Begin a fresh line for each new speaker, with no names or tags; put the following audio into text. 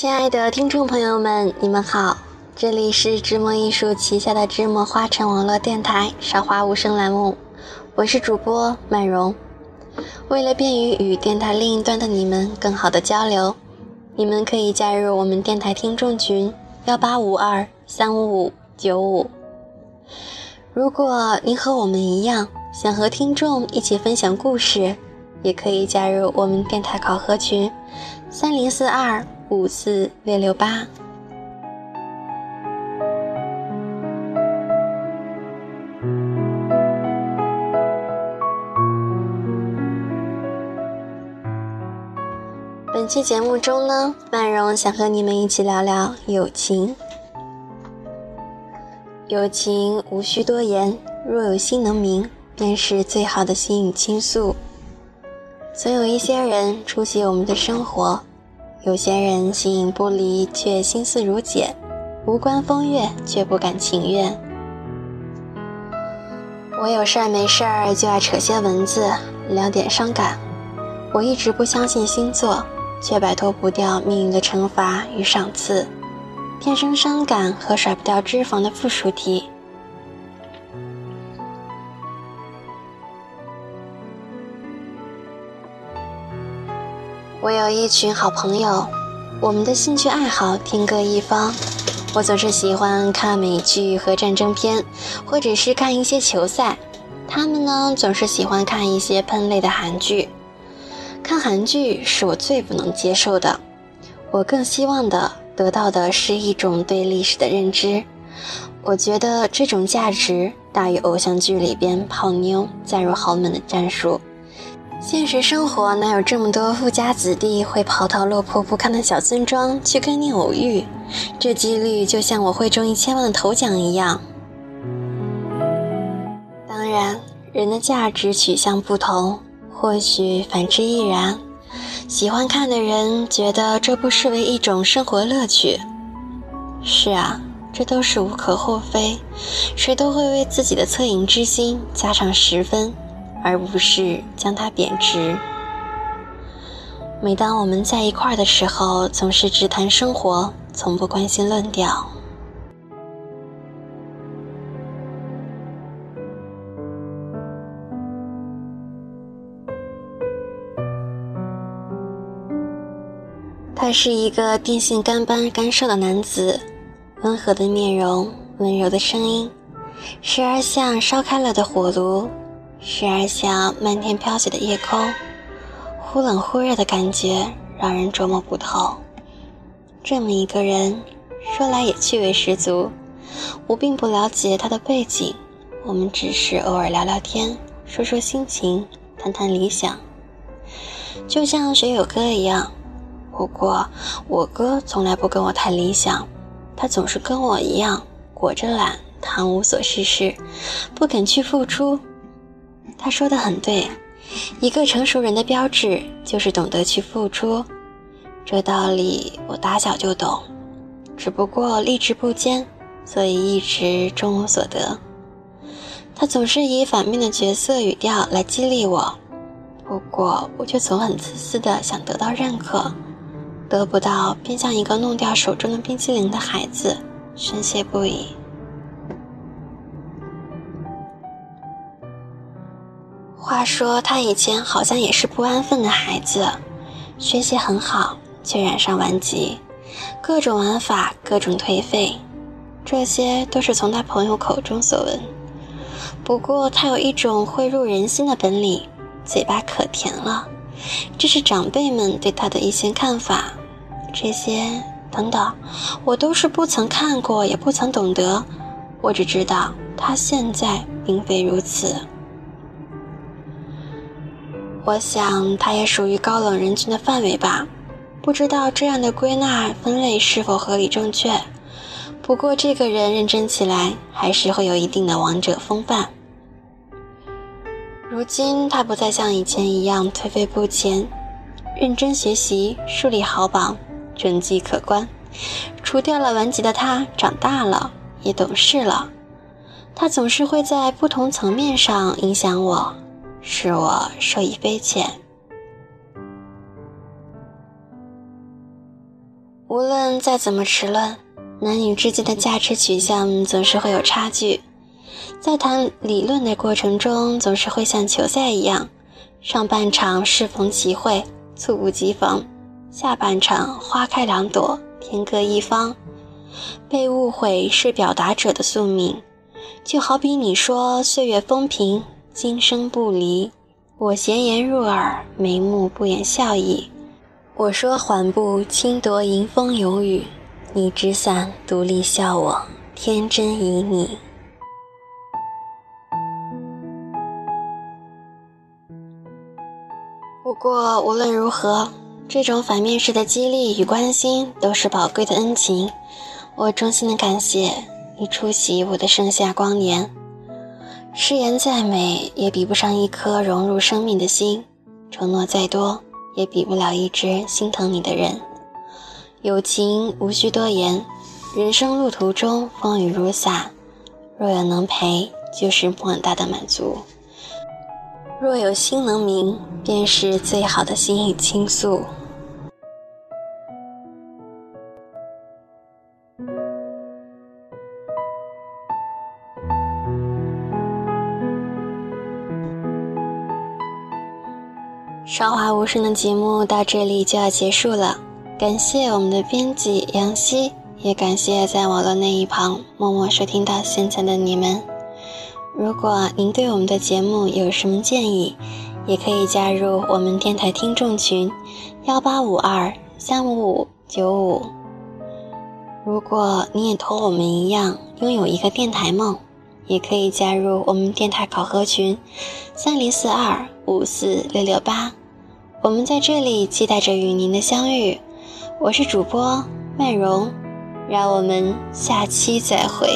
亲爱的听众朋友们，你们好，这里是芝墨艺术旗下的芝墨花城网络电台“韶华无声”栏目，我是主播曼荣。为了便于与电台另一端的你们更好的交流，你们可以加入我们电台听众群幺八五二三五五九五。如果您和我们一样，想和听众一起分享故事，也可以加入我们电台考核群三零四二。五四六六八。本期节目中呢，万荣想和你们一起聊聊友情。友情无需多言，若有心能明，便是最好的心语倾诉。总有一些人出席我们的生活。有些人形影不离，却心思如茧；无关风月，却不敢情愿。我有事儿没事儿就爱扯些文字，聊点伤感。我一直不相信星座，却摆脱不掉命运的惩罚与赏赐。天生伤感和甩不掉脂肪的附属体。我有一群好朋友，我们的兴趣爱好天各一方。我总是喜欢看美剧和战争片，或者是看一些球赛。他们呢，总是喜欢看一些喷类的韩剧。看韩剧是我最不能接受的。我更希望的得到的是一种对历史的认知。我觉得这种价值大于偶像剧里边泡妞嫁入豪门的战术。现实生活哪有这么多富家子弟会跑到落魄不堪的小村庄去跟你偶遇？这几率就像我会中一千万的头奖一样。当然，人的价值取向不同，或许反之亦然。喜欢看的人觉得这不失为一种生活乐趣。是啊，这都是无可厚非，谁都会为自己的恻隐之心加上十分。而不是将它贬值。每当我们在一块儿的时候，总是只谈生活，从不关心论调。他是一个电线杆般干瘦的男子，温和的面容，温柔的声音，时而像烧开了的火炉。时而像漫天飘雪的夜空，忽冷忽热的感觉让人捉摸不透。这么一个人，说来也趣味十足。我并不了解他的背景，我们只是偶尔聊聊天，说说心情，谈谈理想，就像学友哥一样。不过我哥从来不跟我谈理想，他总是跟我一样裹着懒，谈无所事事，不肯去付出。他说的很对，一个成熟人的标志就是懂得去付出。这道理我打小就懂，只不过立志不坚，所以一直终无所得。他总是以反面的角色语调来激励我，不过我却总很自私的想得到认可，得不到便像一个弄掉手中的冰淇淋的孩子，深谢不已。他说他以前好像也是不安分的孩子，学习很好，却染上顽疾，各种玩法，各种颓废，这些都是从他朋友口中所闻。不过他有一种会入人心的本领，嘴巴可甜了，这是长辈们对他的一些看法。这些等等，我都是不曾看过，也不曾懂得，我只知道他现在并非如此。我想，他也属于高冷人群的范围吧。不知道这样的归纳分类是否合理正确。不过，这个人认真起来，还是会有一定的王者风范。如今，他不再像以前一样颓废不前，认真学习，树立好榜，成绩可观。除掉了顽疾的他，长大了，也懂事了。他总是会在不同层面上影响我。使我受益匪浅。无论再怎么迟钝，男女之间的价值取向总是会有差距。在谈理论的过程中，总是会像球赛一样，上半场适逢其会，猝不及防；下半场花开两朵，天各一方。被误会是表达者的宿命，就好比你说岁月风平，今生不离；我闲言入耳，眉目不掩笑意。我说缓步轻踱迎风有雨，你执伞独立笑我天真旖旎。不过无论如何，这种反面式的激励与关心都是宝贵的恩情。我衷心的感谢你出席我的盛夏光年。誓言再美，也比不上一颗融入生命的心；承诺再多，也比不了一只心疼你的人。友情无需多言，人生路途中风雨如洒，若有能陪，就是莫大的满足；若有心能明，便是最好的心意倾诉。韶华无声的节目到这里就要结束了，感谢我们的编辑杨希，也感谢在网络那一旁默默收听到现在的你们。如果您对我们的节目有什么建议，也可以加入我们电台听众群幺八五二三五五九五。如果你也同我们一样拥有一个电台梦，也可以加入我们电台考核群三零四二五四六六八。我们在这里期待着与您的相遇，我是主播曼蓉，让我们下期再会。